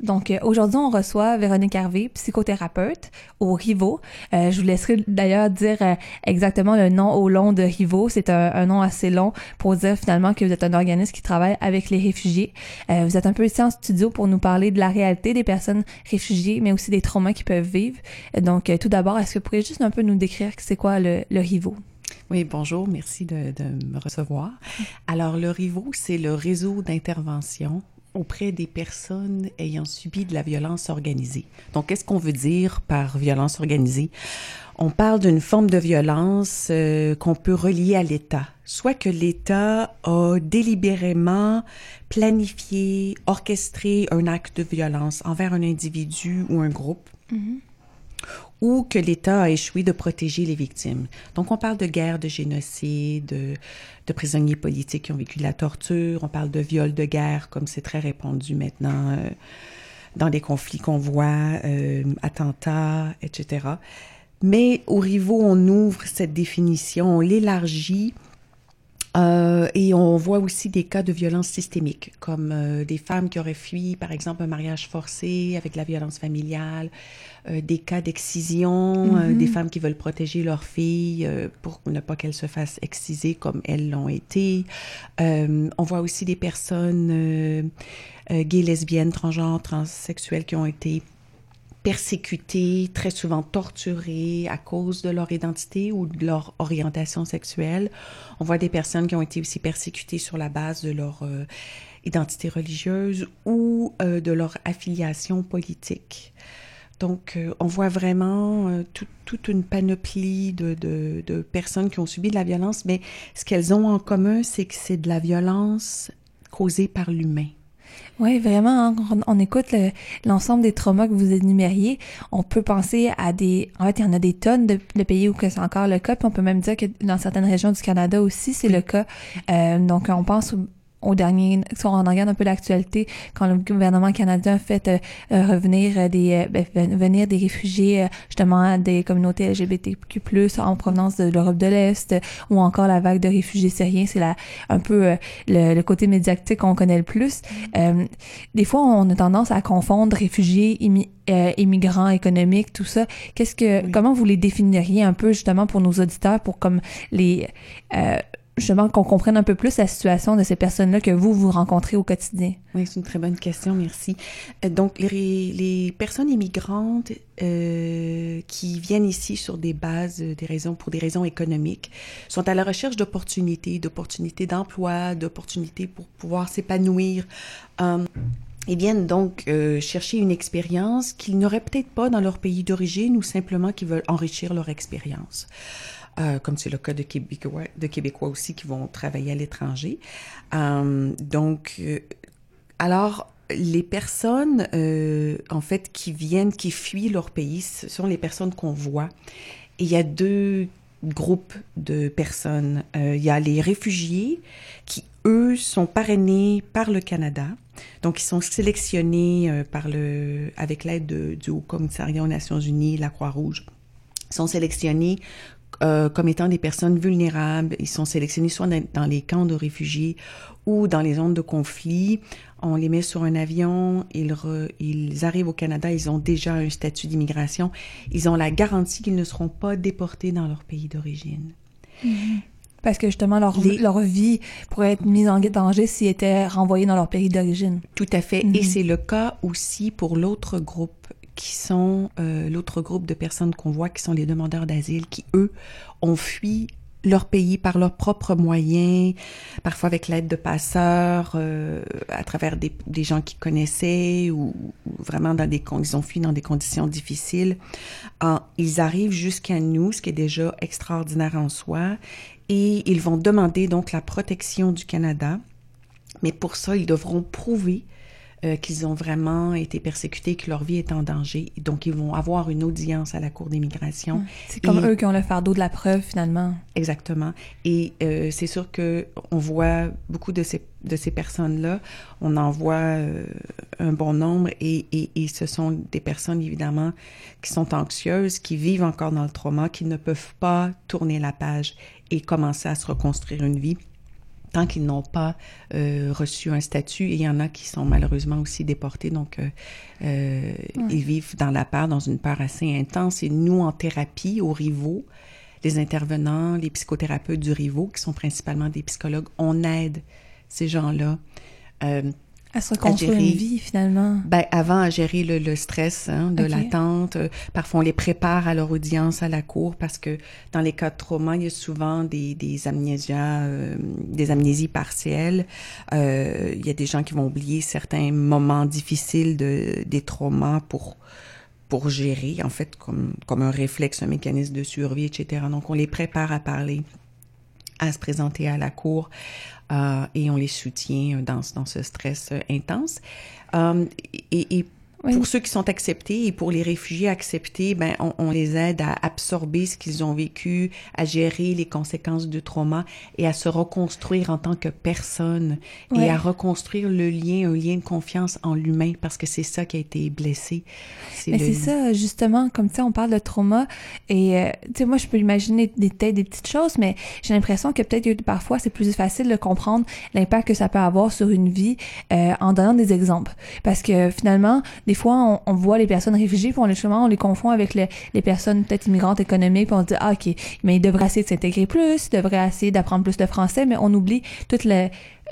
Donc euh, aujourd'hui, on reçoit Véronique Hervé, psychothérapeute au Rivo. Euh, je vous laisserai d'ailleurs dire euh, exactement le nom au long de Rivo. C'est un, nom assez long pour dire finalement que vous êtes un organisme qui travaille avec les réfugiés. vous êtes un peu ici en studio pour nous parler de la réalité des personnes réfugiées, mais aussi des traumas qu'ils peuvent vivre. Donc tout d'abord, est-ce que vous pourriez juste un peu nous décrire c'est quoi le, le Rivo? Oui, bonjour, merci de, de me recevoir. Alors, le RIVO, c'est le réseau d'intervention auprès des personnes ayant subi de la violence organisée. Donc, qu'est-ce qu'on veut dire par violence organisée? On parle d'une forme de violence euh, qu'on peut relier à l'État, soit que l'État a délibérément planifié, orchestré un acte de violence envers un individu ou un groupe. Mm-hmm ou que l'État a échoué de protéger les victimes. Donc, on parle de guerre, de génocide, de, prisonniers politiques qui ont vécu de la torture, on parle de viol de guerre, comme c'est très répandu maintenant euh, dans les conflits qu'on voit, euh, attentats, etc. Mais au Rivaux, on ouvre cette définition, on l'élargit euh, et on voit aussi des cas de violence systémique, comme euh, des femmes qui auraient fui, par exemple, un mariage forcé avec la violence familiale, euh, des cas d'excision, mm-hmm. des femmes qui veulent protéger leurs filles pour ne pas qu'elles se fassent exciser comme elles l'ont été. on voit aussi des personnes gays, lesbiennes, transgenres, transsexuelles qui ont été persécutés, très souvent torturés à cause de leur identité ou de leur orientation sexuelle. On voit des personnes qui ont été aussi persécutées sur la base de leur euh, identité religieuse ou euh, de leur affiliation politique. Donc, euh, on voit vraiment toute une panoplie de, de, de, personnes qui ont subi de la violence, mais ce qu'elles ont en commun, c'est que c'est de la violence causée par l'humain. Oui, vraiment, hein, on, écoute l'ensemble des traumas que vous énumériez. On peut penser à des... En fait, il y en a des tonnes de, pays où c'est encore le cas, puis on peut même dire que dans certaines régions du Canada aussi, c'est le cas. Euh, donc, on pense au dernier, si on regarde un peu l'actualité, quand le gouvernement canadien fait euh, euh, revenir euh, des ben, venir des réfugiés justement des communautés LGBTQ+ en provenance de l'Europe de l'Est ou encore la vague de réfugiés syriens, c'est la un peu le, côté médiatique qu'on connaît le plus. des fois, on a tendance à confondre réfugiés, immigrants économiques, tout ça. Qu'est-ce que comment vous les définiriez un peu justement pour nos auditeurs pour comme les justement qu'on comprenne un peu plus la situation de ces personnes-là que vous, vous rencontrez au quotidien? Oui, c'est une très bonne question, merci. Euh, donc, les, personnes immigrantes euh, qui viennent ici sur des bases, euh, des raisons, pour des raisons économiques, sont à la recherche d'opportunités, d'opportunités d'emploi, d'opportunités pour pouvoir s'épanouir. Et viennent donc chercher une expérience qu'ils n'auraient peut-être pas dans leur pays d'origine ou simplement qu'ils veulent enrichir leur expérience. Euh, comme c'est le cas de Québécois, de Québécois aussi qui vont travailler à l'étranger. Euh, donc, euh, alors, les personnes, en fait, qui viennent, qui fuient leur pays, ce sont les personnes qu'on voit. Il y a deux groupes de personnes. il y a les réfugiés qui, eux, sont parrainés par le Canada. Donc, ils sont sélectionnés par le, avec l'aide du Haut Commissariat aux Nations Unies, la Croix-Rouge. Ils sont sélectionnés euh, comme étant des personnes vulnérables. Ils sont sélectionnés soit dans les camps de réfugiés ou dans les zones de conflit. On les met sur un avion, ils, ils arrivent au Canada, ils ont déjà un statut d'immigration. Ils ont la garantie qu'ils ne seront pas déportés dans leur pays d'origine. Mm-hmm. Parce que justement, leur, leur vie pourrait être mise en danger s'ils étaient renvoyés dans leur pays d'origine. Tout à fait. Et mm-hmm. c'est le cas aussi pour l'autre groupe qui sont euh, l'autre groupe de personnes qu'on voit, qui sont les demandeurs d'asile, qui, eux, ont fui leur pays par leurs propres moyens, parfois avec l'aide de passeurs, euh, à travers des, gens qu'ils connaissaient ou, vraiment dans des ils ont fui dans des conditions difficiles. ils arrivent jusqu'à nous, ce qui est déjà extraordinaire en soi, et ils vont demander donc la protection du Canada. Mais pour ça, ils devront prouver euh, qu'ils ont vraiment été persécutés, que leur vie est en danger. Donc, ils vont avoir une audience à la Cour d'immigration. C'est comme eux qui ont le fardeau de la preuve, finalement. Exactement. Et euh, c'est sûr que on voit beaucoup de ces, de ces personnes-là. On en voit euh, un bon nombre et, et, et, ce sont des personnes, évidemment, qui sont anxieuses, qui vivent encore dans le trauma, qui ne peuvent pas tourner la page et commencer à se reconstruire une vie tant qu'ils n'ont pas euh, reçu un statut. Et il y en a qui sont malheureusement aussi déportés, donc euh, euh, ils vivent dans la peur, dans une peur assez intense. Et nous, en thérapie, au Rivaux, les intervenants, les psychothérapeutes du Rivaux, qui sont principalement des psychologues, on aide ces gens-là à se une vie, finalement. Ben, avant, à gérer le, le stress hein, de l'attente. Euh, parfois, on les prépare à leur audience à la cour parce que dans les cas de trauma, il y a souvent des, des amnésias, euh, des amnésies partielles. Euh, il y a des gens qui vont oublier certains moments difficiles de, des traumas pour pour gérer, en fait, comme, comme un réflexe, un mécanisme de survie, etc. Donc, on les prépare à parler à se présenter à la cour et on les soutient dans, ce stress euh, intense. Euh, et, pour ceux qui sont acceptés et pour les réfugiés acceptés, ben, on, on les aide à absorber ce qu'ils ont vécu, à gérer les conséquences du trauma et à se reconstruire en tant que personne et à reconstruire le lien, un lien de confiance en l'humain parce que c'est ça qui a été blessé. Mais c'est ça, justement, comme ça, on parle de trauma et, euh, tu sais, moi, je peux imaginer des, des petites choses, mais j'ai l'impression que peut-être que parfois, c'est plus facile de comprendre l'impact que ça peut avoir sur une vie euh, en donnant des exemples. Parce que finalement, des des fois, on, voit les personnes réfugiées, puis on les, on les confond avec les, personnes peut-être immigrantes économiques, puis on dit, ah, OK, mais ils devraient essayer de s'intégrer plus, ils devraient essayer d'apprendre plus de français, mais on oublie tout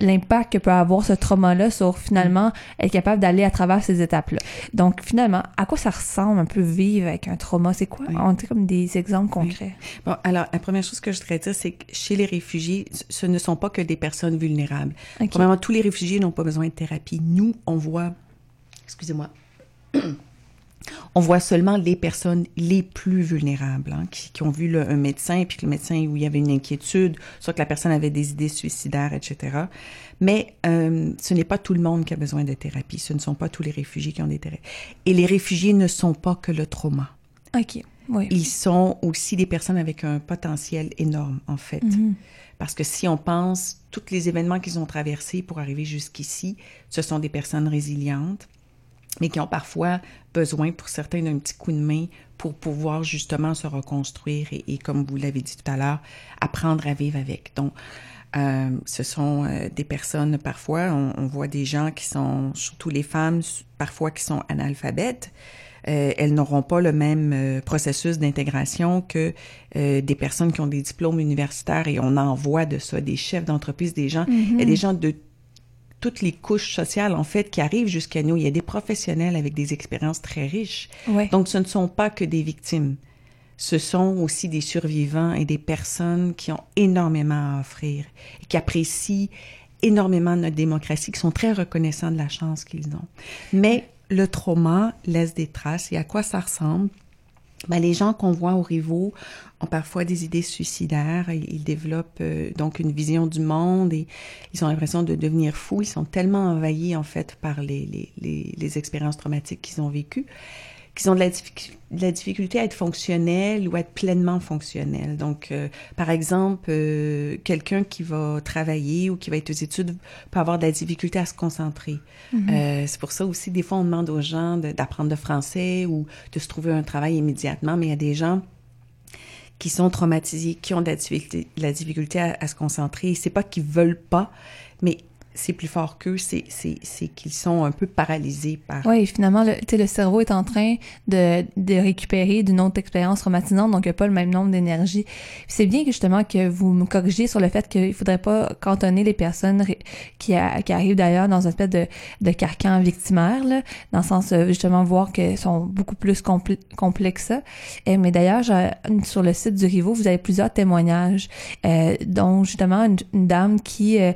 l'impact que peut avoir ce trauma-là sur finalement être capable d'aller à travers ces étapes-là. Donc finalement, à quoi ça ressemble un peu vivre avec un trauma? C'est quoi? On dit comme des exemples concrets. Bon, alors la première chose que je voudrais dire, c'est que chez les réfugiés, ce ne sont pas que des personnes vulnérables. Premièrement, tous les réfugiés n'ont pas besoin de thérapie. Nous, on voit, excusez-moi, on voit seulement les personnes les plus vulnérables, hein, qui, ont vu un médecin, puis que le médecin, où il y avait une inquiétude, soit que la personne avait des idées suicidaires, etc. Mais euh, ce n'est pas tout le monde qui a besoin de thérapie. Ce ne sont pas tous les réfugiés qui ont des thérapies. Et les réfugiés ne sont pas que le trauma. OK. Oui. Ils sont aussi des personnes avec un potentiel énorme, en fait. Mm-hmm. Parce que si on pense tous les événements qu'ils ont traversés pour arriver jusqu'ici, ce sont des personnes résilientes mais qui ont parfois besoin, pour certains, d'un petit coup de main pour pouvoir justement se reconstruire et, comme vous l'avez dit tout à l'heure, apprendre à vivre avec. Donc, euh, ce sont euh, des personnes, parfois, on, voit des gens qui sont, surtout les femmes, parfois qui sont analphabètes. Euh, elles n'auront pas le même processus d'intégration que des personnes qui ont des diplômes universitaires et on en voit de ça, des chefs d'entreprise, des gens, et des gens de toutes les couches sociales, en fait, qui arrivent jusqu'à nous. Il y a des professionnels avec des expériences très riches. Donc, ce ne sont pas que des victimes. Ce sont aussi des survivants et des personnes qui ont énormément à offrir et qui apprécient énormément notre démocratie, qui sont très reconnaissants de la chance qu'ils ont. Mais le trauma laisse des traces et à quoi ça ressemble? Ben, les gens qu'on voit au Rivaux ont parfois des idées suicidaires, ils développent euh, donc une vision du monde et ils ont l'impression de devenir fous. Ils sont tellement envahis en fait par les, les, les, les expériences traumatiques qu'ils ont vécues qu'ils ont de la, difficulté à être fonctionnels ou à être pleinement fonctionnels. Donc, euh, par exemple, euh, quelqu'un qui va travailler ou qui va être aux études peut avoir de la difficulté à se concentrer. Mm-hmm. euh, c'est pour ça aussi, des fois, on demande aux gens d'apprendre le français ou de se trouver un travail immédiatement, mais il y a des gens qui sont traumatisés, qui ont de la difficulté, la difficulté à, à se concentrer. C'est pas qu'ils veulent pas, mais c'est plus fort qu'eux, c'est, c'est, c'est qu'ils sont un peu paralysés par... Oui, finalement, le, le cerveau est en train de, de récupérer d'une autre expérience traumatisante, donc il n'y a pas le même nombre d'énergie. C'est bien justement que vous me corrigiez sur le fait qu'il ne faudrait pas cantonner les personnes qui, qui arrivent d'ailleurs dans un espèce de, de carcan victimaire, là, dans le sens justement voir qu'elles sont beaucoup plus complexes. Et, mais d'ailleurs, sur le site du Rivo, vous avez plusieurs témoignages, euh, dont justement une, dame qui euh,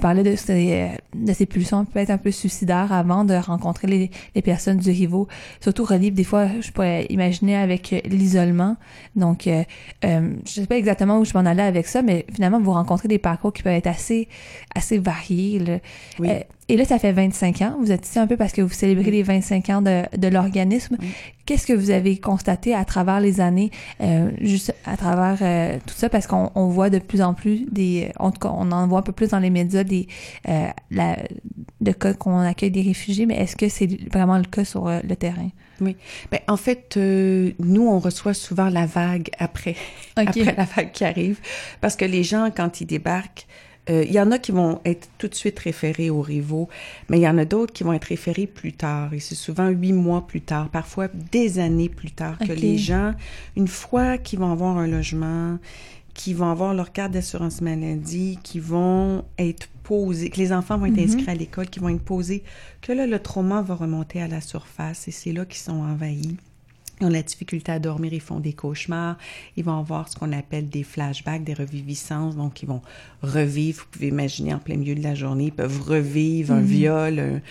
parlait de euh, de ses pulsions peut-être un peu suicidaires avant de rencontrer les, les personnes du Rivo. Surtout relibre, des fois, je pourrais imaginer avec euh, l'isolement. Donc, euh, euh, je sais pas exactement où je m'en allais avec ça, mais finalement, vous rencontrez des parcours qui peuvent être assez, assez variés. Là. Oui. Et là, ça fait 25 ans. Vous êtes ici un peu parce que vous célébrez les 25 ans de, de l'organisme. Qu'est-ce que vous avez constaté à travers les années, euh, juste à travers euh, tout ça, parce qu'on on voit de plus en plus des, en tout cas, on en voit un peu plus dans les médias des, euh, la, de cas qu'on accueille des réfugiés, mais est-ce que c'est vraiment le cas sur euh, le terrain? Oui. Ben, en fait, euh, nous, on reçoit souvent la vague après, après la vague qui arrive, parce que les gens, quand ils débarquent, Euh, il y en a qui vont être tout de suite référés aux rivaux, mais il y en a d'autres qui vont être référés plus tard. Et c'est souvent huit mois plus tard, parfois des années plus tard, que les gens, une fois qu'ils vont avoir un logement, qui vont avoir leur carte d'assurance maladie, qui vont être posés, que les enfants vont être mm-hmm. inscrits à l'école, qui vont être posés, que là, le trauma va remonter à la surface et c'est là qu'ils sont envahis. Ils ont la difficulté à dormir, ils font des cauchemars, ils vont avoir ce qu'on appelle des flashbacks, des reviviscences, donc ils vont revivre, vous pouvez imaginer en plein milieu de la journée, ils peuvent revivre un mm-hmm. viol,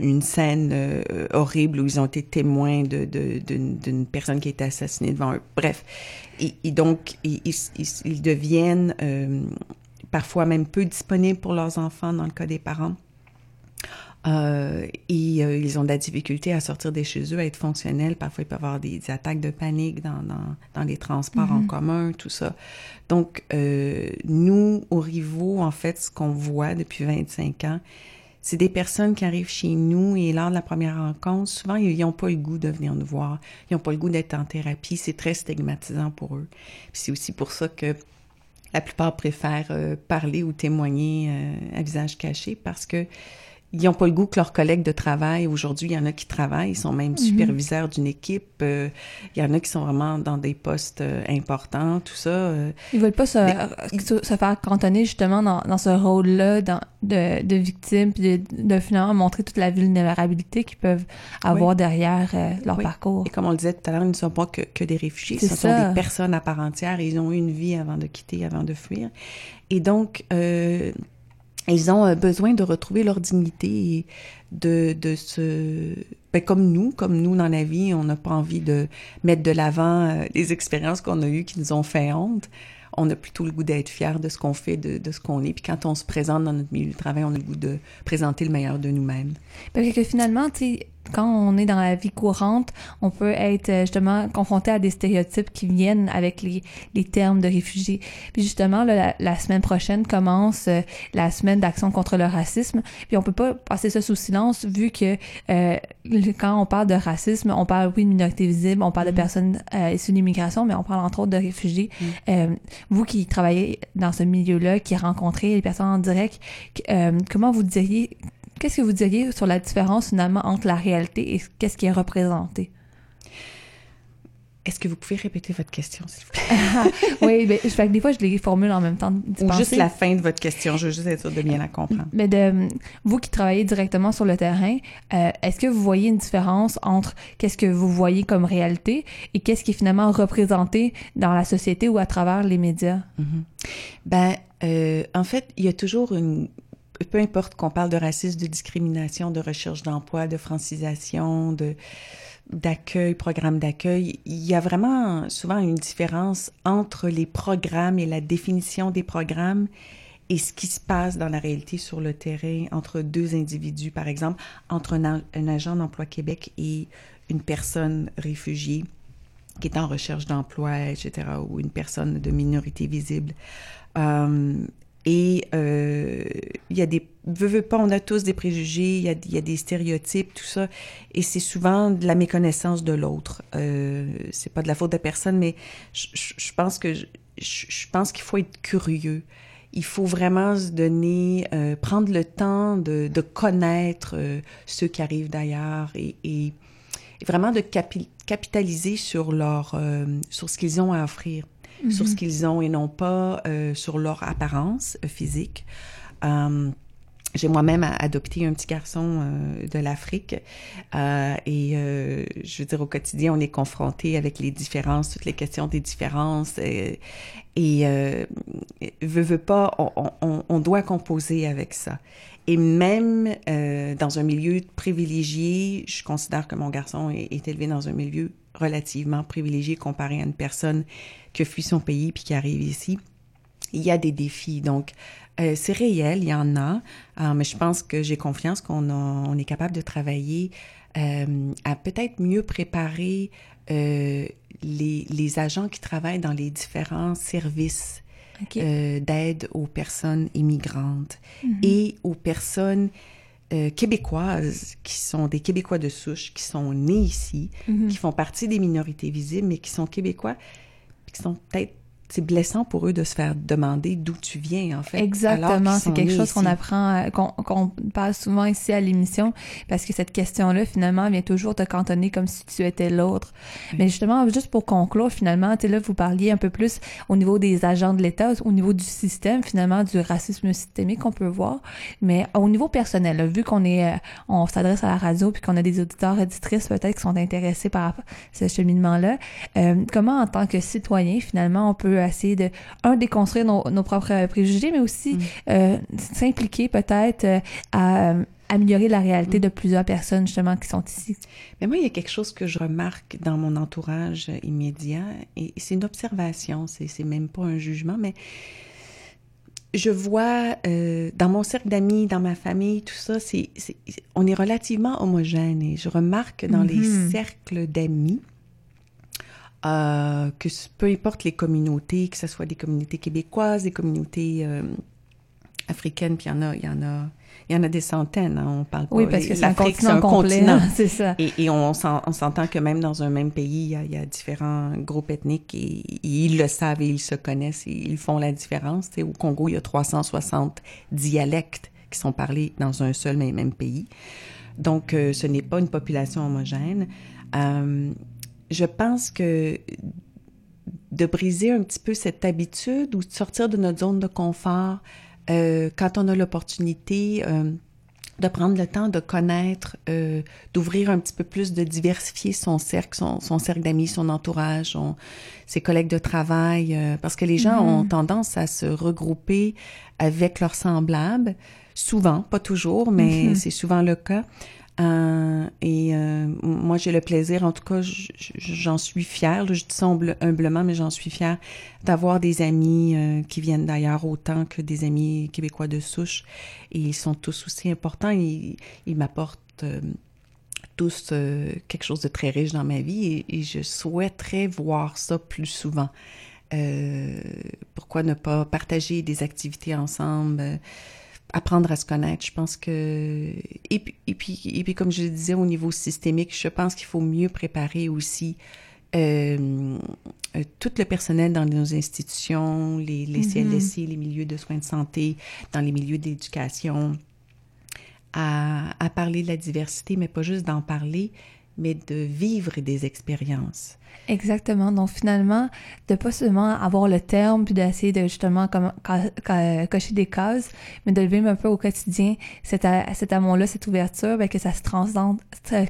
une scène euh, horrible où ils ont été témoins d'une de, personne qui a été assassinée devant eux. Bref, et, donc ils, ils, deviennent euh, parfois même peu disponibles pour leurs enfants dans le cas des parents. Euh, et euh, ils ont de la difficulté à sortir de chez eux, à être fonctionnels. Parfois, il peut y avoir des, attaques de panique dans, dans, dans les transports en mhm. commun, tout ça. Donc, euh, nous, au Rivaux, en fait, ce qu'on voit depuis 25 ans, c'est des personnes qui arrivent chez nous et lors de la première rencontre, souvent, ils n'ont pas le goût de venir nous voir. Ils n'ont pas le goût d'être en thérapie. C'est très stigmatisant pour eux. C'est aussi pour ça que la plupart préfèrent parler ou témoigner à visage caché parce que ils n'ont pas le goût que leurs collègues de travail, aujourd'hui, il y en a qui travaillent, ils sont même mhm. superviseurs d'une équipe, euh, il y en a qui sont vraiment dans des postes euh, importants, tout ça. Euh. ils veulent pas se, se, faire cantonner justement dans, dans ce rôle-là de, de victime, puis de, de, finalement montrer toute la vulnérabilité qu'ils peuvent avoir derrière leur parcours. Et comme on le disait tout à l'heure, ils ne sont pas que, que des réfugiés, ce sont des personnes à part entière, et ils ont eu une vie avant de quitter, avant de fuir. Et donc, ils ont euh, besoin de retrouver leur dignité et de, de se... Ben, comme nous, comme nous dans la vie, on n'a pas envie de mettre de l'avant euh, les expériences qu'on a eues qui nous ont fait honte. On a plutôt le goût d'être fier de ce qu'on fait, de, de ce qu'on est. Puis quand on se présente dans notre milieu de travail, on a le goût de présenter le meilleur de nous-mêmes. Parce que finalement, tu sais, quand on est dans la vie courante, on peut être euh, justement confronté à des stéréotypes qui viennent avec les, les termes de réfugiés. Puis justement, là, la, semaine prochaine commence euh, la semaine d'action contre le racisme. Puis on peut pas passer ça sous silence vu que euh, quand on parle de racisme, on parle oui de minorités visibles, on parle de mm-hmm. personnes issues de l'immigration, mais on parle entre autres de réfugiés. Mm. vous qui travaillez dans ce milieu-là, qui rencontrez les personnes en direct, comment vous diriez Qu'est-ce que vous diriez sur la différence finalement entre la réalité et qu'est-ce qui est représenté? Est-ce que vous pouvez répéter votre question, s'il vous plaît? oui, mais ben, des fois, je les formule en même temps. Ou juste la fin de votre question, je veux juste être sûre de bien la comprendre. Mais de, vous qui travaillez directement sur le terrain, euh, est-ce que vous voyez une différence entre qu'est-ce que vous voyez comme réalité et qu'est-ce qui est finalement représenté dans la société ou à travers les médias? Mm-hmm. Ben, euh, en fait, il y a toujours une, peu importe qu'on parle de racisme, de discrimination, de recherche d'emploi, de francisation, de d'accueil, programme d'accueil, il y a vraiment souvent une différence entre les programmes et la définition des programmes et ce qui se passe dans la réalité sur le terrain entre deux individus, par exemple, entre un, agent d'emploi Québec et une personne réfugiée qui est en recherche d'emploi, etc., ou une personne de minorité visible. Euh, et euh, il y a des... Veux, veux pas, on a tous des préjugés, il y a, des stéréotypes, tout ça. Et c'est souvent de la méconnaissance de l'autre. Euh, c'est pas de la faute de personne, mais je, pense que... Je, je pense qu'il faut être curieux. Il faut vraiment se donner, euh, prendre le temps de, de connaître euh, ceux qui arrivent d'ailleurs et, et, vraiment de capitaliser sur leur, euh, sur ce qu'ils ont à offrir sur ce mhm. qu'ils ont et non pas euh, sur leur apparence euh, physique. Euh, j'ai moi-même adopté un petit garçon de l'Afrique et je veux dire au quotidien on est confronté avec les différences, toutes les questions des différences et, et veut, veut pas, on, on, on, doit composer avec ça. Et même dans un milieu privilégié, je considère que mon garçon est, est élevé dans un milieu relativement privilégié comparé à une personne qui fuit son pays puis qui arrive ici. Il y a des défis. Donc, euh, c'est réel, il y en a, euh, mais je pense que j'ai confiance qu'on on est capable de travailler euh, à peut-être mieux préparer les, les, agents qui travaillent dans les différents services d'aide aux personnes immigrantes mm-hmm. et aux personnes québécoises qui sont des Québécois de souche, qui sont nés ici, mhm. qui font partie des minorités visibles, mais qui sont québécois, qui sont peut-être c'est blessant pour eux de se faire demander d'où tu viens, en fait. Exactement. C'est quelque chose qu'on apprend, euh, qu'on parle souvent ici à l'émission, parce que cette question-là, finalement, vient toujours te cantonner comme si tu étais l'autre. Mais justement, juste pour conclure, finalement, tu là, vous parliez un peu plus au niveau des agents de l'État, au niveau du système, finalement, du racisme systémique qu'on peut voir. Mais au niveau personnel, vu qu'on est, euh, on s'adresse à la radio, puis qu'on a des auditeurs, auditrices peut-être qui sont intéressés par ce cheminement-là, euh, comment en tant que citoyen, finalement, on peut essayer de, un, déconstruire nos, nos propres préjugés, mais aussi mm. euh, s'impliquer peut-être euh, à euh, améliorer la réalité mm. de plusieurs personnes justement qui sont ici. Mais moi, il y a quelque chose que je remarque dans mon entourage immédiat, et c'est une observation, c'est même pas un jugement, mais je vois dans mon cercle d'amis, dans ma famille, tout ça, c'est, on est relativement homogène et je remarque dans les mm-hmm. cercles d'amis euh, que peu importe les communautés, que ce soit des communautés québécoises, des communautés euh, africaines, puis il y en a, il y en a, il y en a des centaines. Hein, on parle pas. Oui, parce que c'est un continent complet, hein, c'est ça. Et, et on, s'entend que même dans un même pays, il y a, il y a différents groupes ethniques et, ils le savent et ils se connaissent et ils font la différence. au Congo, il y a 360 dialectes qui sont parlés dans un seul mais même pays. Donc, euh, ce n'est pas une population homogène. Euh, je pense que de briser un petit peu cette habitude ou de sortir de notre zone de confort euh, quand on a l'opportunité euh, de prendre le temps de connaître, euh, d'ouvrir un petit peu plus, de diversifier son cercle, son, cercle d'amis, son entourage, ses collègues de travail, parce que les gens mm-hmm. ont tendance à se regrouper avec leurs semblables, souvent, pas toujours, mais mm-hmm. c'est souvent le cas. Euh, et euh, moi, j'ai le plaisir, en tout cas, j'en suis fière, je dis ça humblement, mais j'en suis fière d'avoir des amis euh, qui viennent d'ailleurs autant que des amis québécois de souche. Et ils sont tous aussi importants. Ils, ils m'apportent tous quelque chose de très riche dans ma vie et, et, je souhaiterais voir ça plus souvent. pourquoi ne pas partager des activités ensemble? Apprendre à se connaître. Je pense que et puis et puis et puis comme je le disais au niveau systémique, je pense qu'il faut mieux préparer aussi euh, euh, tout le personnel dans nos institutions, les, les CLSC, mm-hmm. les milieux de soins de santé, dans les milieux d'éducation, à, à parler de la diversité, mais pas juste d'en parler, mais de vivre des expériences. Exactement. Donc finalement, de pas seulement avoir le terme puis d'essayer de justement comme, cocher des cases, mais de vivre un peu au quotidien, cet, amour-là, cette ouverture, ben, que ça se transcende,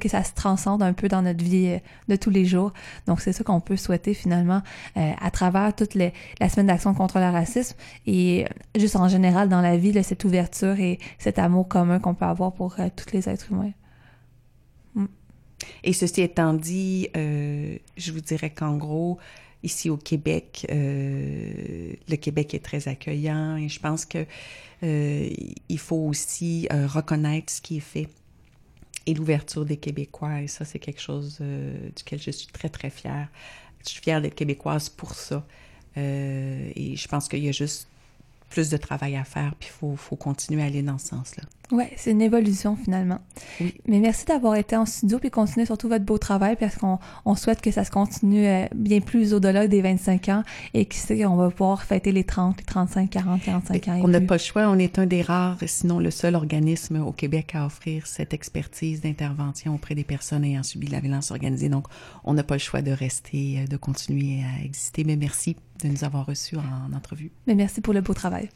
que ça se transcende un peu dans notre vie euh, de tous les jours. Donc c'est ça qu'on peut souhaiter finalement euh, à travers toute la semaine d'action contre le racisme et juste en général dans la vie, cette ouverture et cet amour commun qu'on peut avoir pour euh, tous les êtres humains. Et ceci étant dit, euh, je vous dirais qu'en gros, ici au Québec, euh, le Québec est très accueillant et je pense que euh, il faut aussi reconnaître ce qui est fait et l'ouverture des Québécois. Et ça, c'est quelque chose duquel je suis très, très fière. Je suis fière d'être québécoise pour ça. et je pense qu'il y a juste plus de travail à faire, puis il faut, faut continuer à aller dans ce sens-là. Oui, c'est une évolution finalement. Mais merci d'avoir été en studio puis continuer surtout votre beau travail parce qu'on on souhaite que ça se continue euh, bien plus au-delà des 25 ans et qu'on va pouvoir fêter les 30, les 35, 40, 45 ans. on n'a pas le choix, on est un des rares, sinon le seul organisme au Québec à offrir cette expertise d'intervention auprès des personnes ayant subi de la violence organisée. Donc, on n'a pas le choix de rester, euh, de continuer à exister. Mais merci de nous avoir reçus en entrevue. Mais merci pour le beau travail.